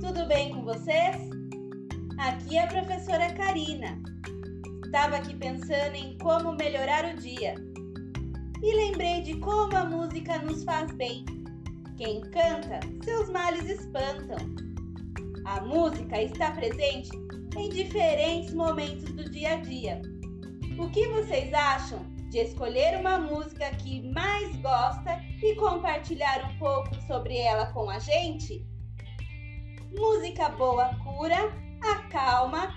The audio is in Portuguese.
tudo bem com vocês? Aqui é a professora Karina. Estava aqui pensando em como melhorar o dia e lembrei de como a música nos faz bem. Quem canta, seus males espantam. A música está presente em diferentes momentos do dia a dia. O que vocês acham de escolher uma música que e compartilhar um pouco sobre ela com a gente? Música boa cura, acalma